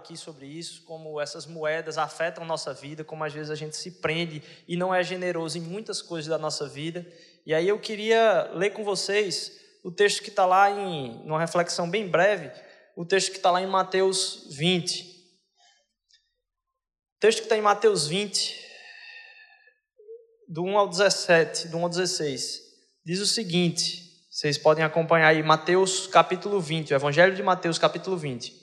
aqui sobre isso, como essas moedas afetam nossa vida, como às vezes a gente se prende e não é generoso em muitas coisas da nossa vida. E aí eu queria ler com vocês o texto que está lá em, numa reflexão bem breve, o texto que está lá em Mateus 20. O texto que está em Mateus 20, do 1 ao 17, do 1 ao 16, diz o seguinte: vocês podem acompanhar aí Mateus capítulo 20, o Evangelho de Mateus capítulo 20.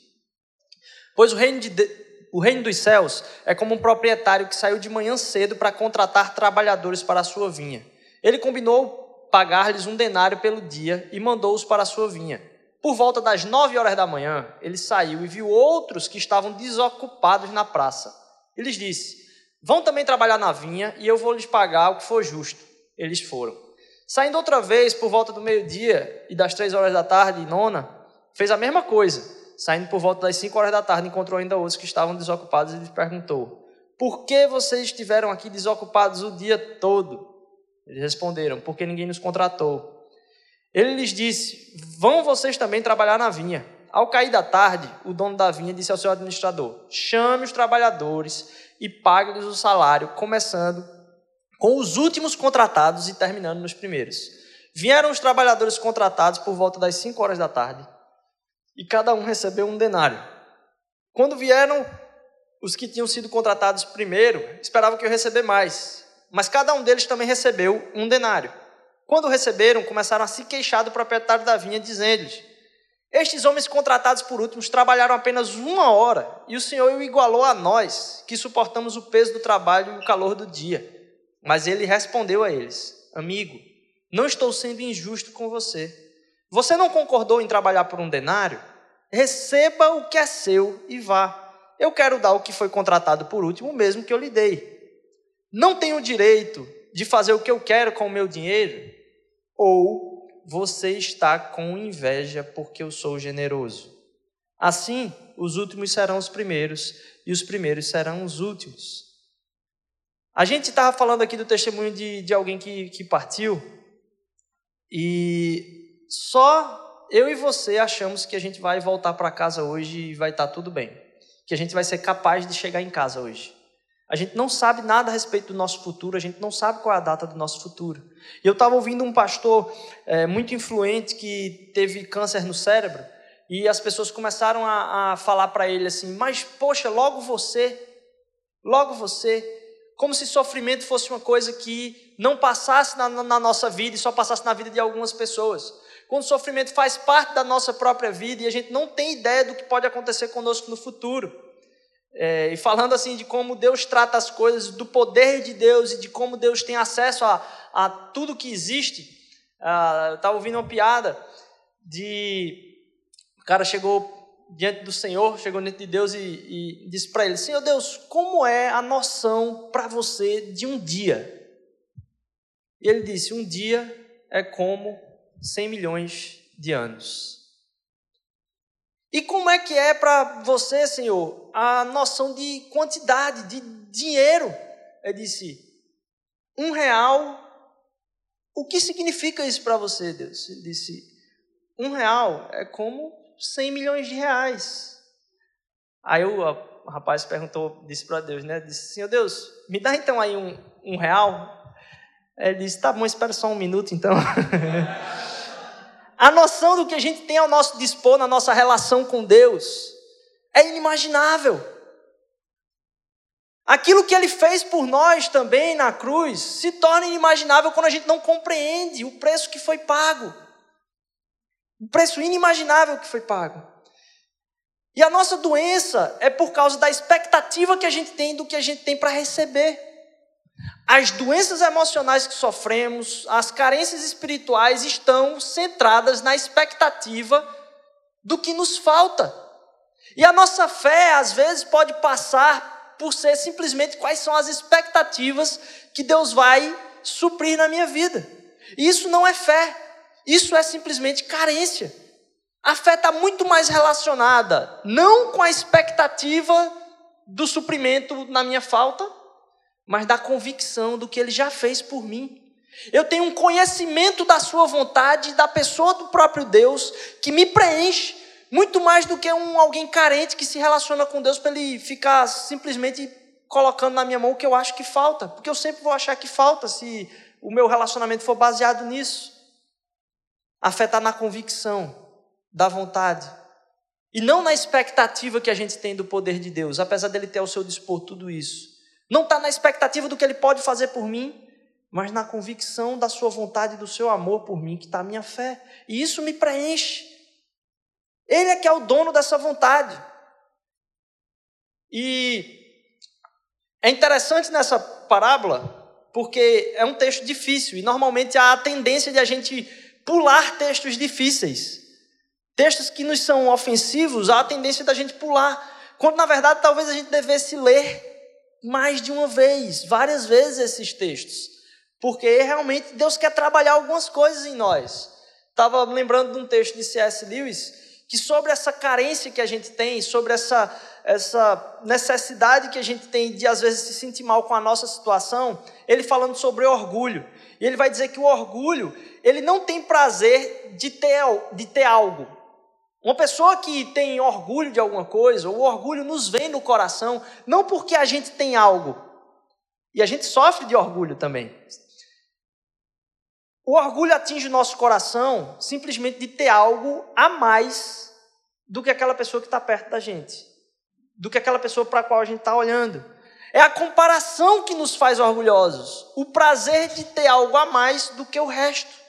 Pois o reino, de, o reino dos céus é como um proprietário que saiu de manhã cedo para contratar trabalhadores para a sua vinha. Ele combinou pagar-lhes um denário pelo dia e mandou-os para a sua vinha. Por volta das nove horas da manhã, ele saiu e viu outros que estavam desocupados na praça. Ele lhes disse: Vão também trabalhar na vinha e eu vou lhes pagar o que for justo. Eles foram. Saindo outra vez por volta do meio-dia e das três horas da tarde, nona, fez a mesma coisa. Saindo por volta das cinco horas da tarde, encontrou ainda outros que estavam desocupados e lhes perguntou: Por que vocês estiveram aqui desocupados o dia todo? Eles responderam: Porque ninguém nos contratou. Ele lhes disse: Vão vocês também trabalhar na vinha. Ao cair da tarde, o dono da vinha disse ao seu administrador: Chame os trabalhadores e pague-lhes o salário, começando com os últimos contratados e terminando nos primeiros. Vieram os trabalhadores contratados por volta das 5 horas da tarde e cada um recebeu um denário. Quando vieram os que tinham sido contratados primeiro, esperavam que eu receber mais, mas cada um deles também recebeu um denário. Quando receberam, começaram a se queixar do proprietário da vinha, dizendo-lhes: Estes homens contratados por últimos trabalharam apenas uma hora, e o Senhor o igualou a nós, que suportamos o peso do trabalho e o calor do dia. Mas ele respondeu a eles: Amigo, não estou sendo injusto com você. Você não concordou em trabalhar por um denário? Receba o que é seu e vá. Eu quero dar o que foi contratado por último, mesmo que eu lhe dei. Não tenho direito de fazer o que eu quero com o meu dinheiro? Ou você está com inveja porque eu sou generoso? Assim, os últimos serão os primeiros e os primeiros serão os últimos. A gente estava falando aqui do testemunho de, de alguém que, que partiu, e só eu e você achamos que a gente vai voltar para casa hoje e vai estar tá tudo bem, que a gente vai ser capaz de chegar em casa hoje. A gente não sabe nada a respeito do nosso futuro, a gente não sabe qual é a data do nosso futuro. E eu estava ouvindo um pastor é, muito influente que teve câncer no cérebro, e as pessoas começaram a, a falar para ele assim: Mas, poxa, logo você, logo você como se sofrimento fosse uma coisa que não passasse na, na, nossa vida e só passasse na vida de algumas pessoas. Quando o sofrimento faz parte da nossa própria vida e a gente não tem ideia do que pode acontecer conosco no futuro. É, e falando assim de como Deus trata as coisas, do poder de Deus e de como Deus tem acesso a, a tudo que existe. Ah, eu estava ouvindo uma piada de. O cara chegou diante do Senhor, chegou diante de Deus e, e disse para ele: Senhor Deus, como é a noção para você de um dia? E ele disse: Um dia é como 100 milhões de anos. E como é que é para você, Senhor, a noção de quantidade, de dinheiro? Ele disse: Um real. O que significa isso para você, Deus? Ele disse: Um real é como 100 milhões de reais. Aí o, o rapaz perguntou, disse para Deus, né? Disse, Senhor Deus, me dá então aí um, um real. Ele disse, tá bom, espera só um minuto então. a noção do que a gente tem ao nosso dispor na nossa relação com Deus é inimaginável. Aquilo que ele fez por nós também na cruz se torna inimaginável quando a gente não compreende o preço que foi pago. Um preço inimaginável que foi pago. E a nossa doença é por causa da expectativa que a gente tem do que a gente tem para receber. As doenças emocionais que sofremos, as carências espirituais estão centradas na expectativa do que nos falta. E a nossa fé, às vezes, pode passar por ser simplesmente quais são as expectativas que Deus vai suprir na minha vida. E isso não é fé. Isso é simplesmente carência. A fé está muito mais relacionada não com a expectativa do suprimento na minha falta, mas da convicção do que ele já fez por mim. Eu tenho um conhecimento da sua vontade, da pessoa do próprio Deus, que me preenche, muito mais do que um alguém carente que se relaciona com Deus para ele ficar simplesmente colocando na minha mão o que eu acho que falta, porque eu sempre vou achar que falta se o meu relacionamento for baseado nisso. Afetar na convicção da vontade e não na expectativa que a gente tem do poder de Deus, apesar dele ter ao seu dispor tudo isso. Não está na expectativa do que ele pode fazer por mim, mas na convicção da sua vontade e do seu amor por mim, que está a minha fé. E isso me preenche. Ele é que é o dono dessa vontade. E é interessante nessa parábola, porque é um texto difícil, e normalmente há a tendência de a gente pular textos difíceis. Textos que nos são ofensivos, há a tendência da gente pular. Quando na verdade talvez a gente devesse ler mais de uma vez, várias vezes esses textos. Porque realmente Deus quer trabalhar algumas coisas em nós. Estava lembrando de um texto de C.S. Lewis, que sobre essa carência que a gente tem, sobre essa, essa necessidade que a gente tem de às vezes se sentir mal com a nossa situação, ele falando sobre orgulho. E ele vai dizer que o orgulho, ele não tem prazer de ter, de ter algo. Uma pessoa que tem orgulho de alguma coisa, o orgulho nos vem no coração, não porque a gente tem algo. E a gente sofre de orgulho também. O orgulho atinge o nosso coração simplesmente de ter algo a mais do que aquela pessoa que está perto da gente, do que aquela pessoa para a qual a gente está olhando. É a comparação que nos faz orgulhosos, o prazer de ter algo a mais do que o resto.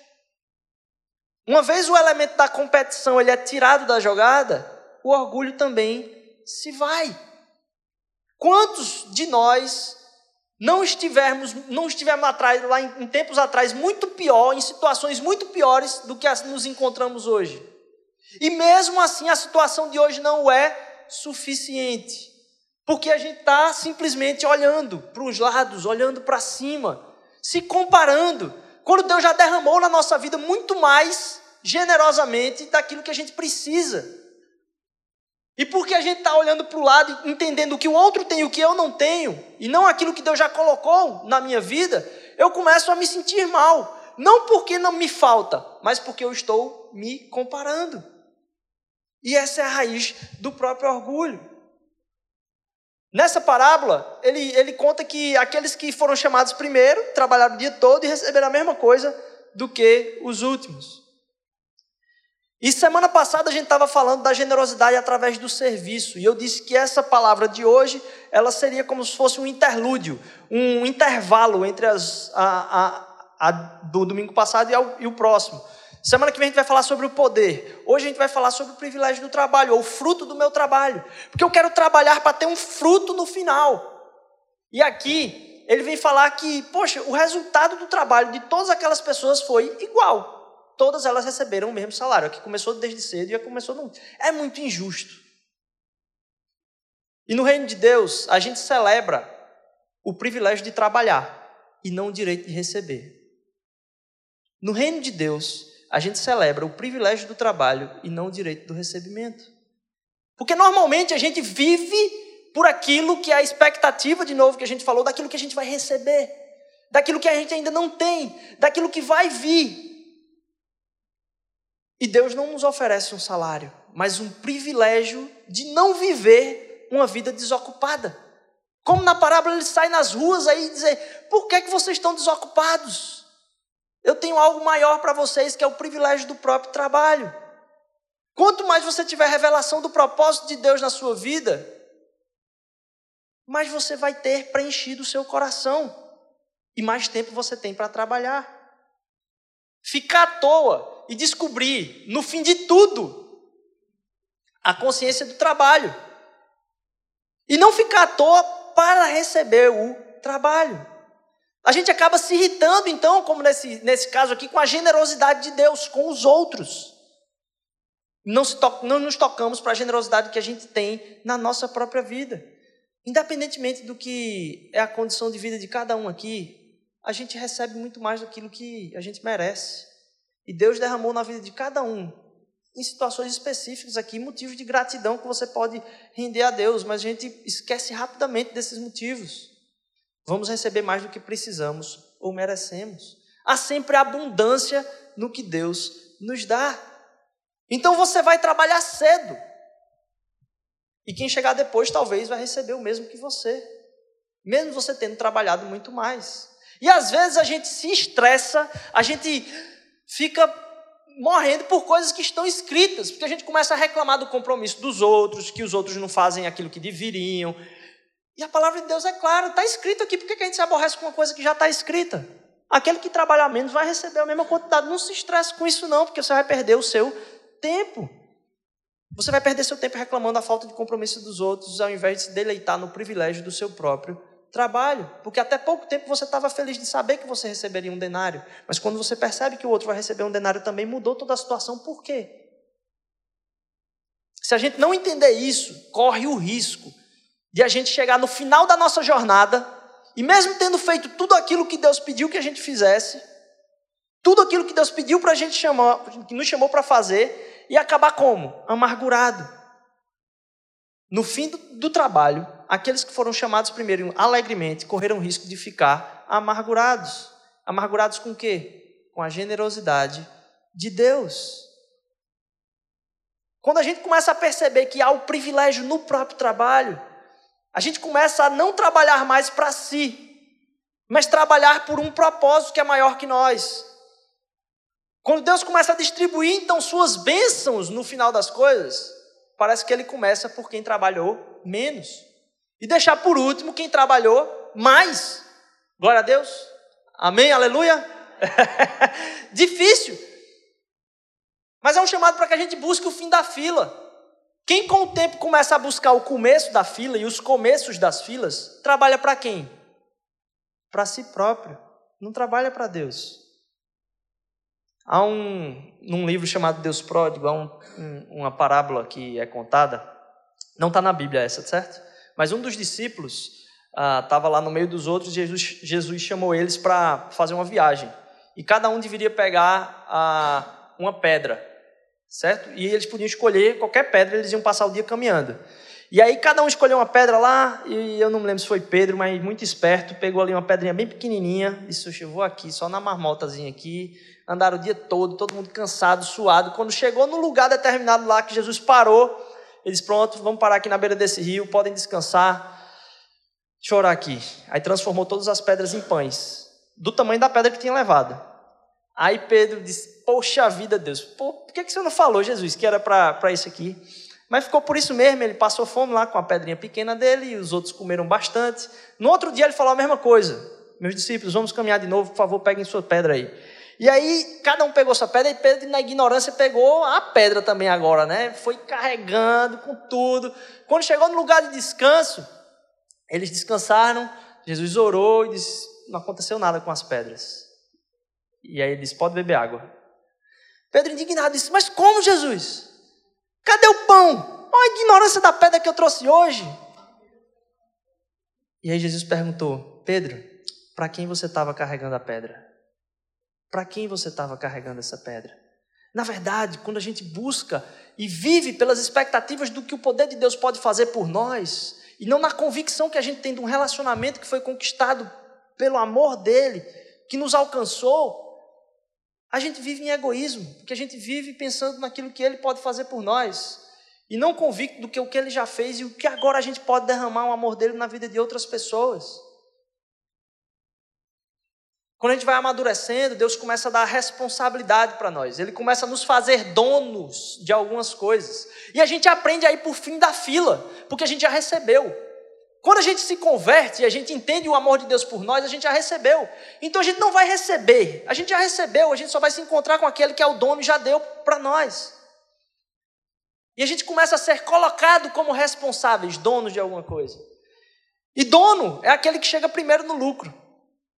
Uma vez o elemento da competição ele é tirado da jogada, o orgulho também se vai. Quantos de nós não estivermos, não estivemos atrás, lá em, em tempos atrás, muito pior, em situações muito piores do que as nos encontramos hoje. E mesmo assim a situação de hoje não é suficiente. Porque a gente está simplesmente olhando para os lados, olhando para cima, se comparando. Quando Deus já derramou na nossa vida muito mais generosamente daquilo que a gente precisa. E porque a gente está olhando para o lado, entendendo o que o outro tem e o que eu não tenho, e não aquilo que Deus já colocou na minha vida, eu começo a me sentir mal. Não porque não me falta, mas porque eu estou me comparando. E essa é a raiz do próprio orgulho. Nessa parábola, ele, ele conta que aqueles que foram chamados primeiro trabalharam o dia todo e receberam a mesma coisa do que os últimos. E semana passada a gente estava falando da generosidade através do serviço, e eu disse que essa palavra de hoje, ela seria como se fosse um interlúdio, um intervalo entre as, a, a, a do domingo passado e, ao, e o próximo. Semana que vem a gente vai falar sobre o poder. Hoje a gente vai falar sobre o privilégio do trabalho, ou o fruto do meu trabalho. Porque eu quero trabalhar para ter um fruto no final. E aqui, ele vem falar que, poxa, o resultado do trabalho de todas aquelas pessoas foi igual todas elas receberam o mesmo salário. Aqui começou desde cedo e já começou no... É muito injusto. E no reino de Deus, a gente celebra o privilégio de trabalhar e não o direito de receber. No reino de Deus, a gente celebra o privilégio do trabalho e não o direito do recebimento. Porque normalmente a gente vive por aquilo que é a expectativa, de novo, que a gente falou, daquilo que a gente vai receber, daquilo que a gente ainda não tem, daquilo que vai vir. E Deus não nos oferece um salário, mas um privilégio de não viver uma vida desocupada. Como na parábola ele sai nas ruas aí e dizer: por que, que vocês estão desocupados? Eu tenho algo maior para vocês que é o privilégio do próprio trabalho. Quanto mais você tiver revelação do propósito de Deus na sua vida, mais você vai ter preenchido o seu coração e mais tempo você tem para trabalhar. Ficar à toa e descobrir, no fim de tudo, a consciência do trabalho. E não ficar à toa para receber o trabalho. A gente acaba se irritando, então, como nesse, nesse caso aqui, com a generosidade de Deus, com os outros. Não, to, não nos tocamos para a generosidade que a gente tem na nossa própria vida. Independentemente do que é a condição de vida de cada um aqui, a gente recebe muito mais do que a gente merece. E Deus derramou na vida de cada um, em situações específicas aqui, motivos de gratidão que você pode render a Deus, mas a gente esquece rapidamente desses motivos. Vamos receber mais do que precisamos ou merecemos. Há sempre abundância no que Deus nos dá. Então você vai trabalhar cedo. E quem chegar depois talvez vai receber o mesmo que você, mesmo você tendo trabalhado muito mais. E às vezes a gente se estressa, a gente fica morrendo por coisas que estão escritas, porque a gente começa a reclamar do compromisso dos outros, que os outros não fazem aquilo que deveriam. E a palavra de Deus é clara, está escrito aqui, por que a gente se aborrece com uma coisa que já está escrita? Aquele que trabalha menos vai receber a mesma quantidade. Não se estresse com isso, não, porque você vai perder o seu tempo. Você vai perder seu tempo reclamando da falta de compromisso dos outros, ao invés de se deleitar no privilégio do seu próprio trabalho. Porque até pouco tempo você estava feliz de saber que você receberia um denário. Mas quando você percebe que o outro vai receber um denário também, mudou toda a situação. Por quê? Se a gente não entender isso, corre o risco de a gente chegar no final da nossa jornada e, mesmo tendo feito tudo aquilo que Deus pediu que a gente fizesse, tudo aquilo que Deus pediu para a gente chamar, que nos chamou para fazer, e acabar como? Amargurado. No fim do, do trabalho, aqueles que foram chamados primeiro alegremente correram o risco de ficar amargurados. Amargurados com o quê? Com a generosidade de Deus. Quando a gente começa a perceber que há o privilégio no próprio trabalho, a gente começa a não trabalhar mais para si, mas trabalhar por um propósito que é maior que nós. Quando Deus começa a distribuir então suas bênçãos no final das coisas, parece que ele começa por quem trabalhou menos. E deixar por último quem trabalhou mais. Glória a Deus. Amém, aleluia. Difícil. Mas é um chamado para que a gente busque o fim da fila. Quem com o tempo começa a buscar o começo da fila e os começos das filas, trabalha para quem? Para si próprio, não trabalha para Deus. Há um, num livro chamado Deus Pródigo, há um, um, uma parábola que é contada, não está na Bíblia essa, certo? Mas um dos discípulos estava ah, lá no meio dos outros e Jesus, Jesus chamou eles para fazer uma viagem. E cada um deveria pegar ah, uma pedra certo? E eles podiam escolher qualquer pedra, eles iam passar o dia caminhando. E aí cada um escolheu uma pedra lá, e eu não me lembro se foi Pedro, mas muito esperto, pegou ali uma pedrinha bem pequenininha, disse, eu vou aqui, só na marmotazinha aqui, andaram o dia todo, todo mundo cansado, suado. Quando chegou no lugar determinado lá que Jesus parou, eles, pronto, vamos parar aqui na beira desse rio, podem descansar, chorar aqui. Aí transformou todas as pedras em pães, do tamanho da pedra que tinha levado. Aí Pedro disse, poxa vida, Deus, por que, que você não falou, Jesus, que era para isso aqui? Mas ficou por isso mesmo, ele passou fome lá com a pedrinha pequena dele, e os outros comeram bastante. No outro dia ele falou a mesma coisa. Meus discípulos, vamos caminhar de novo, por favor, peguem sua pedra aí. E aí, cada um pegou sua pedra, e Pedro, na ignorância, pegou a pedra também agora, né? Foi carregando com tudo. Quando chegou no lugar de descanso, eles descansaram, Jesus orou e disse: Não aconteceu nada com as pedras. E aí ele disse: Pode beber água. Pedro indignado disse: Mas como, Jesus? Cadê o pão? Olha a ignorância da pedra que eu trouxe hoje. E aí Jesus perguntou: Pedro, para quem você estava carregando a pedra? Para quem você estava carregando essa pedra? Na verdade, quando a gente busca e vive pelas expectativas do que o poder de Deus pode fazer por nós, e não na convicção que a gente tem de um relacionamento que foi conquistado pelo amor dele, que nos alcançou, a gente vive em egoísmo, porque a gente vive pensando naquilo que Ele pode fazer por nós, e não convicto do que o que Ele já fez e o que agora a gente pode derramar o amor dele na vida de outras pessoas. Quando a gente vai amadurecendo, Deus começa a dar responsabilidade para nós. Ele começa a nos fazer donos de algumas coisas. E a gente aprende a ir por fim da fila, porque a gente já recebeu. Quando a gente se converte e a gente entende o amor de Deus por nós, a gente já recebeu. Então a gente não vai receber, a gente já recebeu, a gente só vai se encontrar com aquele que é o dono e já deu para nós. E a gente começa a ser colocado como responsáveis, donos de alguma coisa. E dono é aquele que chega primeiro no lucro.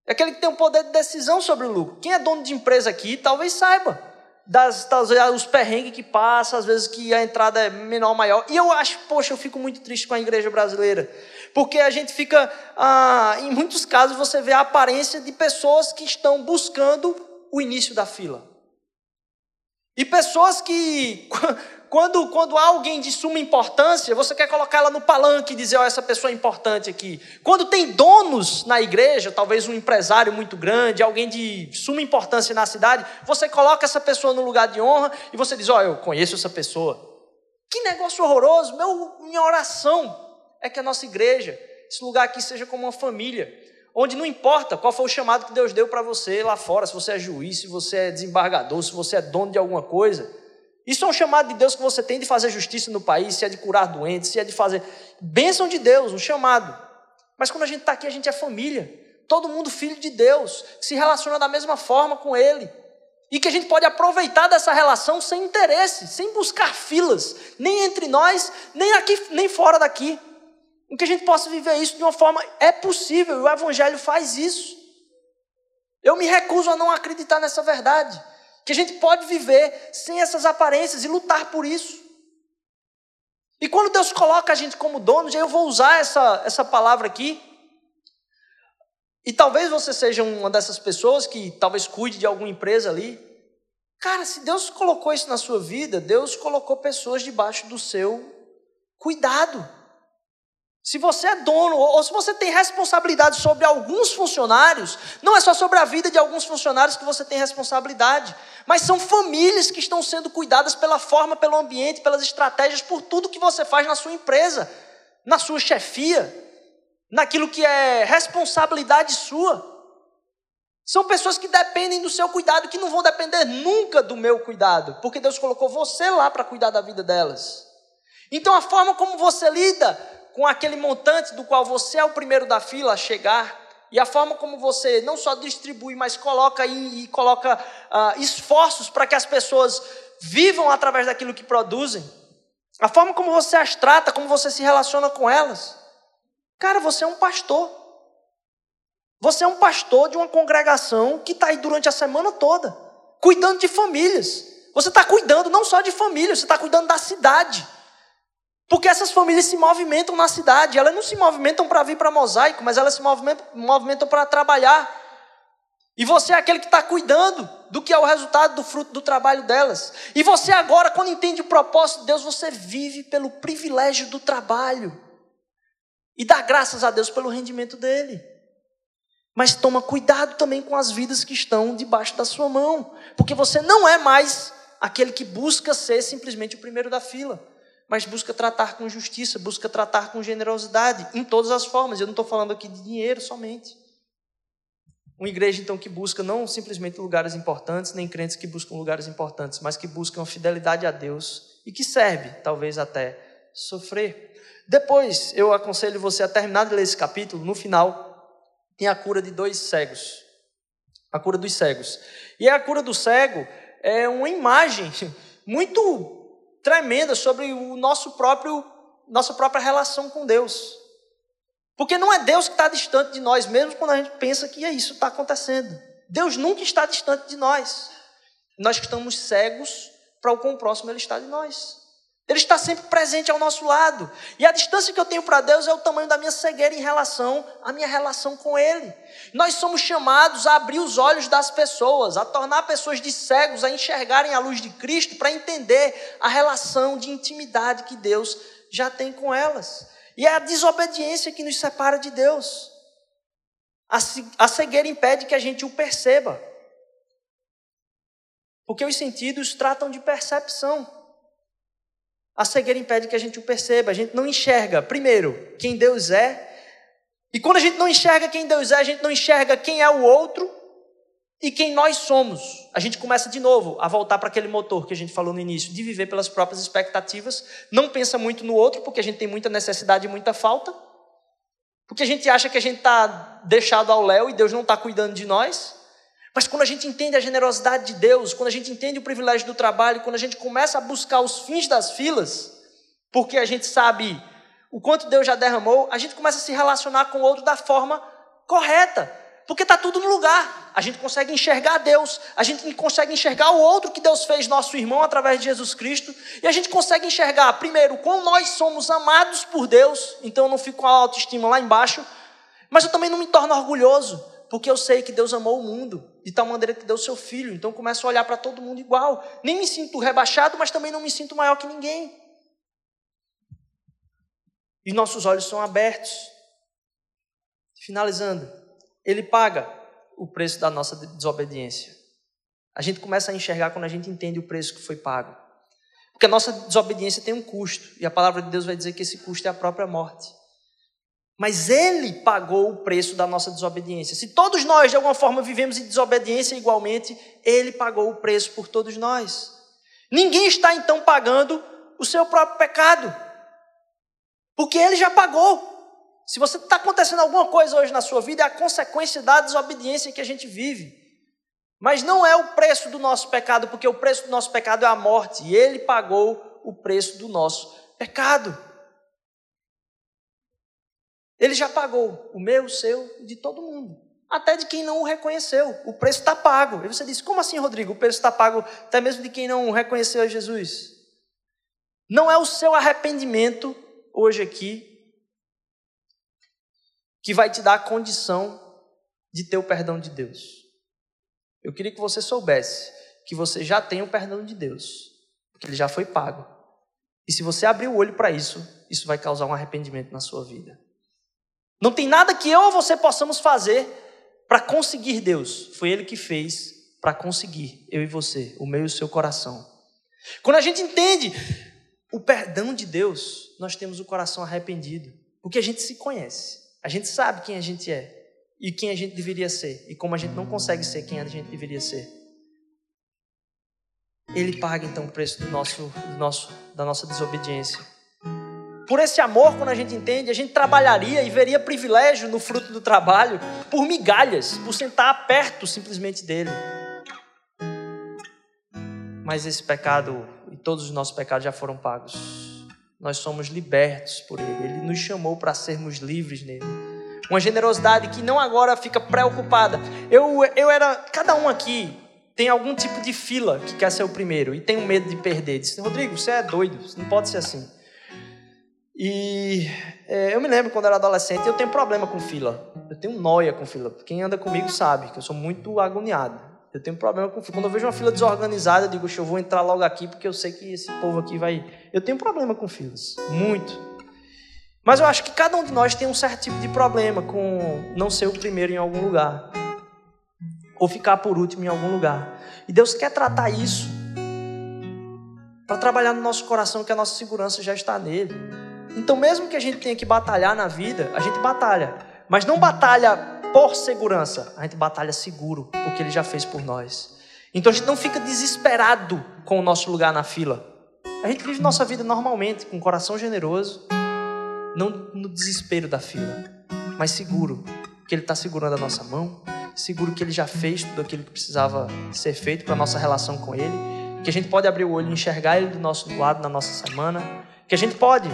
É aquele que tem o poder de decisão sobre o lucro. Quem é dono de empresa aqui talvez saiba das, das, os perrengues que passa, às vezes que a entrada é menor ou maior. E eu acho, poxa, eu fico muito triste com a igreja brasileira. Porque a gente fica, ah, em muitos casos, você vê a aparência de pessoas que estão buscando o início da fila. E pessoas que, quando, quando há alguém de suma importância, você quer colocar ela no palanque e dizer, ó, oh, essa pessoa é importante aqui. Quando tem donos na igreja, talvez um empresário muito grande, alguém de suma importância na cidade, você coloca essa pessoa no lugar de honra e você diz, ó, oh, eu conheço essa pessoa. Que negócio horroroso! Meu, minha oração é que a nossa igreja, esse lugar aqui seja como uma família, onde não importa qual foi o chamado que Deus deu para você lá fora, se você é juiz, se você é desembargador, se você é dono de alguma coisa. Isso é um chamado de Deus que você tem de fazer justiça no país, se é de curar doentes, se é de fazer. Bênção de Deus, um chamado. Mas quando a gente está aqui, a gente é família. Todo mundo filho de Deus, que se relaciona da mesma forma com Ele. E que a gente pode aproveitar dessa relação sem interesse, sem buscar filas, nem entre nós, nem aqui, nem fora daqui. Em que a gente possa viver isso de uma forma. É possível, e o Evangelho faz isso. Eu me recuso a não acreditar nessa verdade que a gente pode viver sem essas aparências e lutar por isso. E quando Deus coloca a gente como dono, eu vou usar essa, essa palavra aqui. E talvez você seja uma dessas pessoas que talvez cuide de alguma empresa ali. Cara, se Deus colocou isso na sua vida, Deus colocou pessoas debaixo do seu cuidado. Se você é dono ou se você tem responsabilidade sobre alguns funcionários, não é só sobre a vida de alguns funcionários que você tem responsabilidade, mas são famílias que estão sendo cuidadas pela forma, pelo ambiente, pelas estratégias, por tudo que você faz na sua empresa, na sua chefia, naquilo que é responsabilidade sua. São pessoas que dependem do seu cuidado, que não vão depender nunca do meu cuidado, porque Deus colocou você lá para cuidar da vida delas. Então a forma como você lida com aquele montante do qual você é o primeiro da fila a chegar, e a forma como você não só distribui, mas coloca e, e coloca uh, esforços para que as pessoas vivam através daquilo que produzem, a forma como você as trata, como você se relaciona com elas. Cara, você é um pastor. Você é um pastor de uma congregação que está aí durante a semana toda, cuidando de famílias. Você está cuidando não só de famílias, você está cuidando da cidade. Porque essas famílias se movimentam na cidade, elas não se movimentam para vir para mosaico, mas elas se movimentam, movimentam para trabalhar. E você é aquele que está cuidando do que é o resultado do fruto do trabalho delas. E você agora, quando entende o propósito de Deus, você vive pelo privilégio do trabalho. E dá graças a Deus pelo rendimento dele. Mas toma cuidado também com as vidas que estão debaixo da sua mão. Porque você não é mais aquele que busca ser simplesmente o primeiro da fila mas busca tratar com justiça, busca tratar com generosidade, em todas as formas. Eu não estou falando aqui de dinheiro somente. Uma igreja, então, que busca não simplesmente lugares importantes, nem crentes que buscam lugares importantes, mas que buscam fidelidade a Deus e que serve, talvez até, sofrer. Depois, eu aconselho você a terminar de ler esse capítulo, no final, tem a cura de dois cegos. A cura dos cegos. E a cura do cego é uma imagem muito tremenda sobre o nosso próprio, nossa própria relação com Deus. Porque não é Deus que está distante de nós, mesmo quando a gente pensa que é isso está acontecendo. Deus nunca está distante de nós. Nós estamos cegos para o quão próximo Ele está de nós. Ele está sempre presente ao nosso lado. E a distância que eu tenho para Deus é o tamanho da minha cegueira em relação à minha relação com Ele. Nós somos chamados a abrir os olhos das pessoas, a tornar pessoas de cegos a enxergarem a luz de Cristo para entender a relação de intimidade que Deus já tem com elas. E é a desobediência que nos separa de Deus. A cegueira impede que a gente o perceba. Porque os sentidos tratam de percepção. A cegueira impede que a gente o perceba, a gente não enxerga, primeiro, quem Deus é. E quando a gente não enxerga quem Deus é, a gente não enxerga quem é o outro e quem nós somos. A gente começa de novo a voltar para aquele motor que a gente falou no início, de viver pelas próprias expectativas, não pensa muito no outro, porque a gente tem muita necessidade e muita falta, porque a gente acha que a gente está deixado ao léu e Deus não está cuidando de nós. Mas quando a gente entende a generosidade de Deus, quando a gente entende o privilégio do trabalho, quando a gente começa a buscar os fins das filas, porque a gente sabe o quanto Deus já derramou, a gente começa a se relacionar com o outro da forma correta, porque está tudo no lugar. A gente consegue enxergar Deus, a gente consegue enxergar o outro que Deus fez, nosso irmão, através de Jesus Cristo, e a gente consegue enxergar, primeiro, como nós somos amados por Deus, então eu não fico com a autoestima lá embaixo, mas eu também não me torno orgulhoso, porque eu sei que Deus amou o mundo. de tal maneira que deu seu filho. Então começo a olhar para todo mundo igual. Nem me sinto rebaixado, mas também não me sinto maior que ninguém. E nossos olhos são abertos. Finalizando, ele paga o preço da nossa desobediência. A gente começa a enxergar quando a gente entende o preço que foi pago. Porque a nossa desobediência tem um custo, e a palavra de Deus vai dizer que esse custo é a própria morte. Mas ele pagou o preço da nossa desobediência. Se todos nós, de alguma forma, vivemos em desobediência igualmente, ele pagou o preço por todos nós. Ninguém está então pagando o seu próprio pecado, porque ele já pagou. Se você está acontecendo alguma coisa hoje na sua vida, é a consequência da desobediência que a gente vive. Mas não é o preço do nosso pecado, porque o preço do nosso pecado é a morte, e ele pagou o preço do nosso pecado. Ele já pagou o meu, o seu, de todo mundo. Até de quem não o reconheceu. O preço está pago. E você disse, como assim, Rodrigo? O preço está pago até mesmo de quem não reconheceu Jesus. Não é o seu arrependimento hoje aqui que vai te dar a condição de ter o perdão de Deus. Eu queria que você soubesse que você já tem o perdão de Deus, porque ele já foi pago. E se você abrir o olho para isso, isso vai causar um arrependimento na sua vida. Não tem nada que eu ou você possamos fazer para conseguir Deus. Foi Ele que fez para conseguir, eu e você, o meu e o seu coração. Quando a gente entende o perdão de Deus, nós temos o coração arrependido, porque a gente se conhece, a gente sabe quem a gente é e quem a gente deveria ser, e como a gente não consegue ser quem a gente deveria ser. Ele paga então o preço do nosso, do nosso, da nossa desobediência. Por esse amor, quando a gente entende, a gente trabalharia e veria privilégio no fruto do trabalho por migalhas, por sentar perto simplesmente dele. Mas esse pecado e todos os nossos pecados já foram pagos. Nós somos libertos por ele. Ele nos chamou para sermos livres nele. Uma generosidade que não agora fica preocupada. Eu, eu era. Cada um aqui tem algum tipo de fila que quer ser o primeiro e tem um medo de perder. Diz, Rodrigo, você é doido, não pode ser assim. E é, eu me lembro quando era adolescente, eu tenho problema com fila. Eu tenho noia com fila. Quem anda comigo sabe que eu sou muito agoniado. Eu tenho problema com fila. Quando eu vejo uma fila desorganizada, eu digo, eu vou entrar logo aqui porque eu sei que esse povo aqui vai. Eu tenho problema com filas. Muito. Mas eu acho que cada um de nós tem um certo tipo de problema com não ser o primeiro em algum lugar. Ou ficar por último em algum lugar. E Deus quer tratar isso para trabalhar no nosso coração que a nossa segurança já está nele. Então, mesmo que a gente tenha que batalhar na vida, a gente batalha. Mas não batalha por segurança, a gente batalha seguro, porque Ele já fez por nós. Então a gente não fica desesperado com o nosso lugar na fila. A gente vive nossa vida normalmente, com um coração generoso, não no desespero da fila, mas seguro, que Ele está segurando a nossa mão, seguro que Ele já fez tudo aquilo que precisava ser feito para a nossa relação com Ele, que a gente pode abrir o olho e enxergar Ele do nosso lado na nossa semana, que a gente pode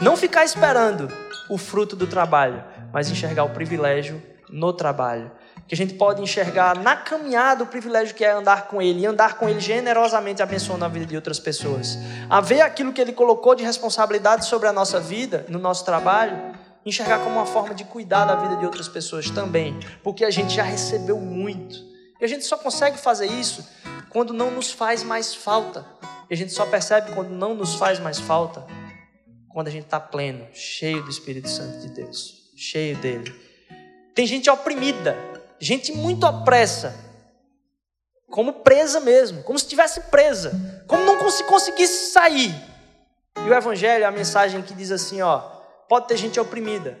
não ficar esperando o fruto do trabalho, mas enxergar o privilégio no trabalho. Que a gente pode enxergar na caminhada o privilégio que é andar com Ele, e andar com Ele generosamente abençoando a vida de outras pessoas. A ver aquilo que Ele colocou de responsabilidade sobre a nossa vida, no nosso trabalho, enxergar como uma forma de cuidar da vida de outras pessoas também, porque a gente já recebeu muito. E a gente só consegue fazer isso quando não nos faz mais falta. E a gente só percebe quando não nos faz mais falta quando a gente está pleno, cheio do Espírito Santo de Deus, cheio dele. Tem gente oprimida, gente muito opressa, como presa mesmo, como se estivesse presa, como não conseguisse sair. E o Evangelho, a mensagem que diz assim: ó, pode ter gente oprimida,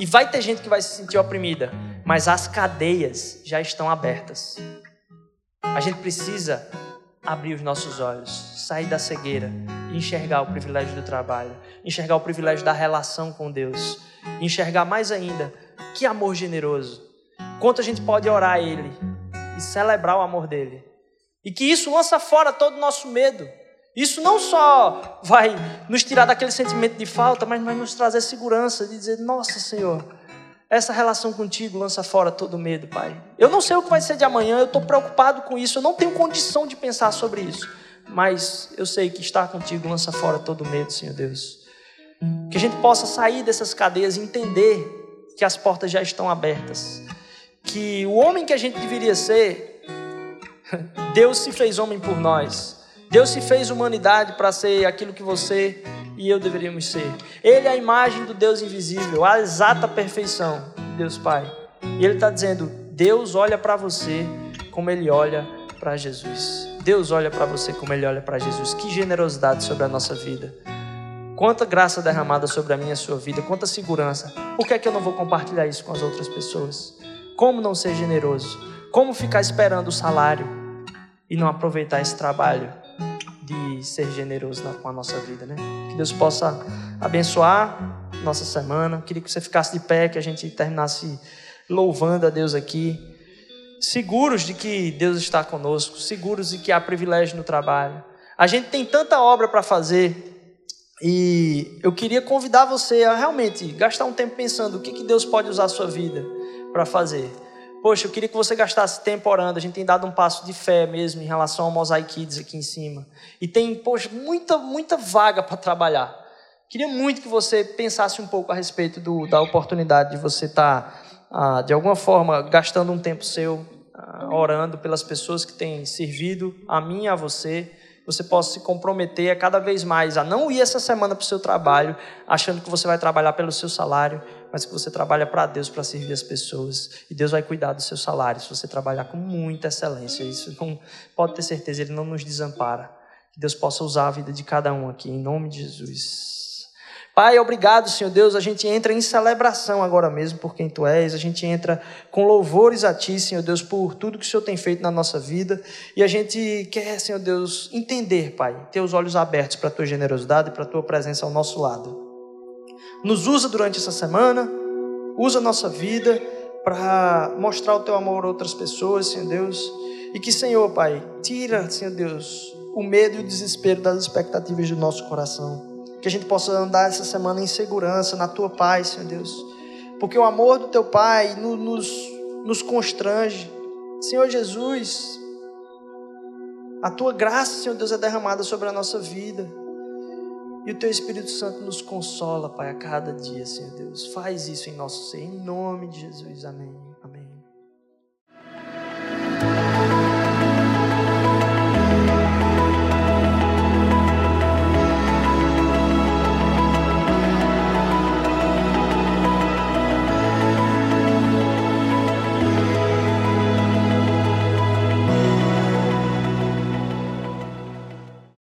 e vai ter gente que vai se sentir oprimida, mas as cadeias já estão abertas. A gente precisa abrir os nossos olhos, sair da cegueira enxergar o privilégio do trabalho, enxergar o privilégio da relação com Deus, enxergar mais ainda que amor generoso. Quanto a gente pode orar a Ele e celebrar o amor dele. E que isso lança fora todo o nosso medo. Isso não só vai nos tirar daquele sentimento de falta, mas vai nos trazer segurança de dizer: Nossa Senhor, essa relação contigo lança fora todo medo, Pai. Eu não sei o que vai ser de amanhã, eu estou preocupado com isso, eu não tenho condição de pensar sobre isso. Mas eu sei que estar contigo lança fora todo medo, Senhor Deus. Que a gente possa sair dessas cadeias e entender que as portas já estão abertas. que o homem que a gente deveria ser, Deus se fez homem por nós. Deus se fez humanidade para ser aquilo que você e eu deveríamos ser. Ele é a imagem do Deus invisível, a exata perfeição, Deus Pai. E Ele está dizendo: Deus olha para você como Ele olha para Jesus. Deus olha para você como Ele olha para Jesus. Que generosidade sobre a nossa vida. Quanta graça derramada sobre a minha e a sua vida, quanta segurança. Por que é que eu não vou compartilhar isso com as outras pessoas? Como não ser generoso? Como ficar esperando o salário e não aproveitar esse trabalho de ser generoso com a nossa vida, né? Que Deus possa abençoar nossa semana. Queria que você ficasse de pé, que a gente terminasse louvando a Deus aqui, seguros de que Deus está conosco, seguros de que há privilégio no trabalho. A gente tem tanta obra para fazer e eu queria convidar você a realmente gastar um tempo pensando o que, que Deus pode usar a sua vida para fazer. Poxa, eu queria que você gastasse tempo orando. A gente tem dado um passo de fé mesmo em relação ao Mosaic Kids aqui em cima. E tem, poxa, muita, muita vaga para trabalhar. Queria muito que você pensasse um pouco a respeito do, da oportunidade de você estar, tá, ah, de alguma forma, gastando um tempo seu ah, orando pelas pessoas que têm servido a mim e a você você possa se comprometer a cada vez mais a não ir essa semana para o seu trabalho achando que você vai trabalhar pelo seu salário, mas que você trabalha para Deus para servir as pessoas e Deus vai cuidar do seu salário se você trabalhar com muita excelência. Isso não pode ter certeza, Ele não nos desampara. Que Deus possa usar a vida de cada um aqui em nome de Jesus. Pai, obrigado, Senhor Deus. A gente entra em celebração agora mesmo por quem Tu és. A gente entra com louvores a Ti, Senhor Deus, por tudo que o Senhor tem feito na nossa vida. E a gente quer, Senhor Deus, entender, Pai, ter os olhos abertos para a Tua generosidade e para a Tua presença ao nosso lado. Nos usa durante essa semana, usa a nossa vida para mostrar o Teu amor a outras pessoas, Senhor Deus. E que, Senhor, Pai, tira, Senhor Deus, o medo e o desespero das expectativas do nosso coração. Que a gente possa andar essa semana em segurança, na tua paz, Senhor Deus. Porque o amor do teu Pai nos, nos constrange. Senhor Jesus, a tua graça, Senhor Deus, é derramada sobre a nossa vida. E o teu Espírito Santo nos consola, Pai, a cada dia, Senhor Deus. Faz isso em nosso ser, em nome de Jesus. Amém.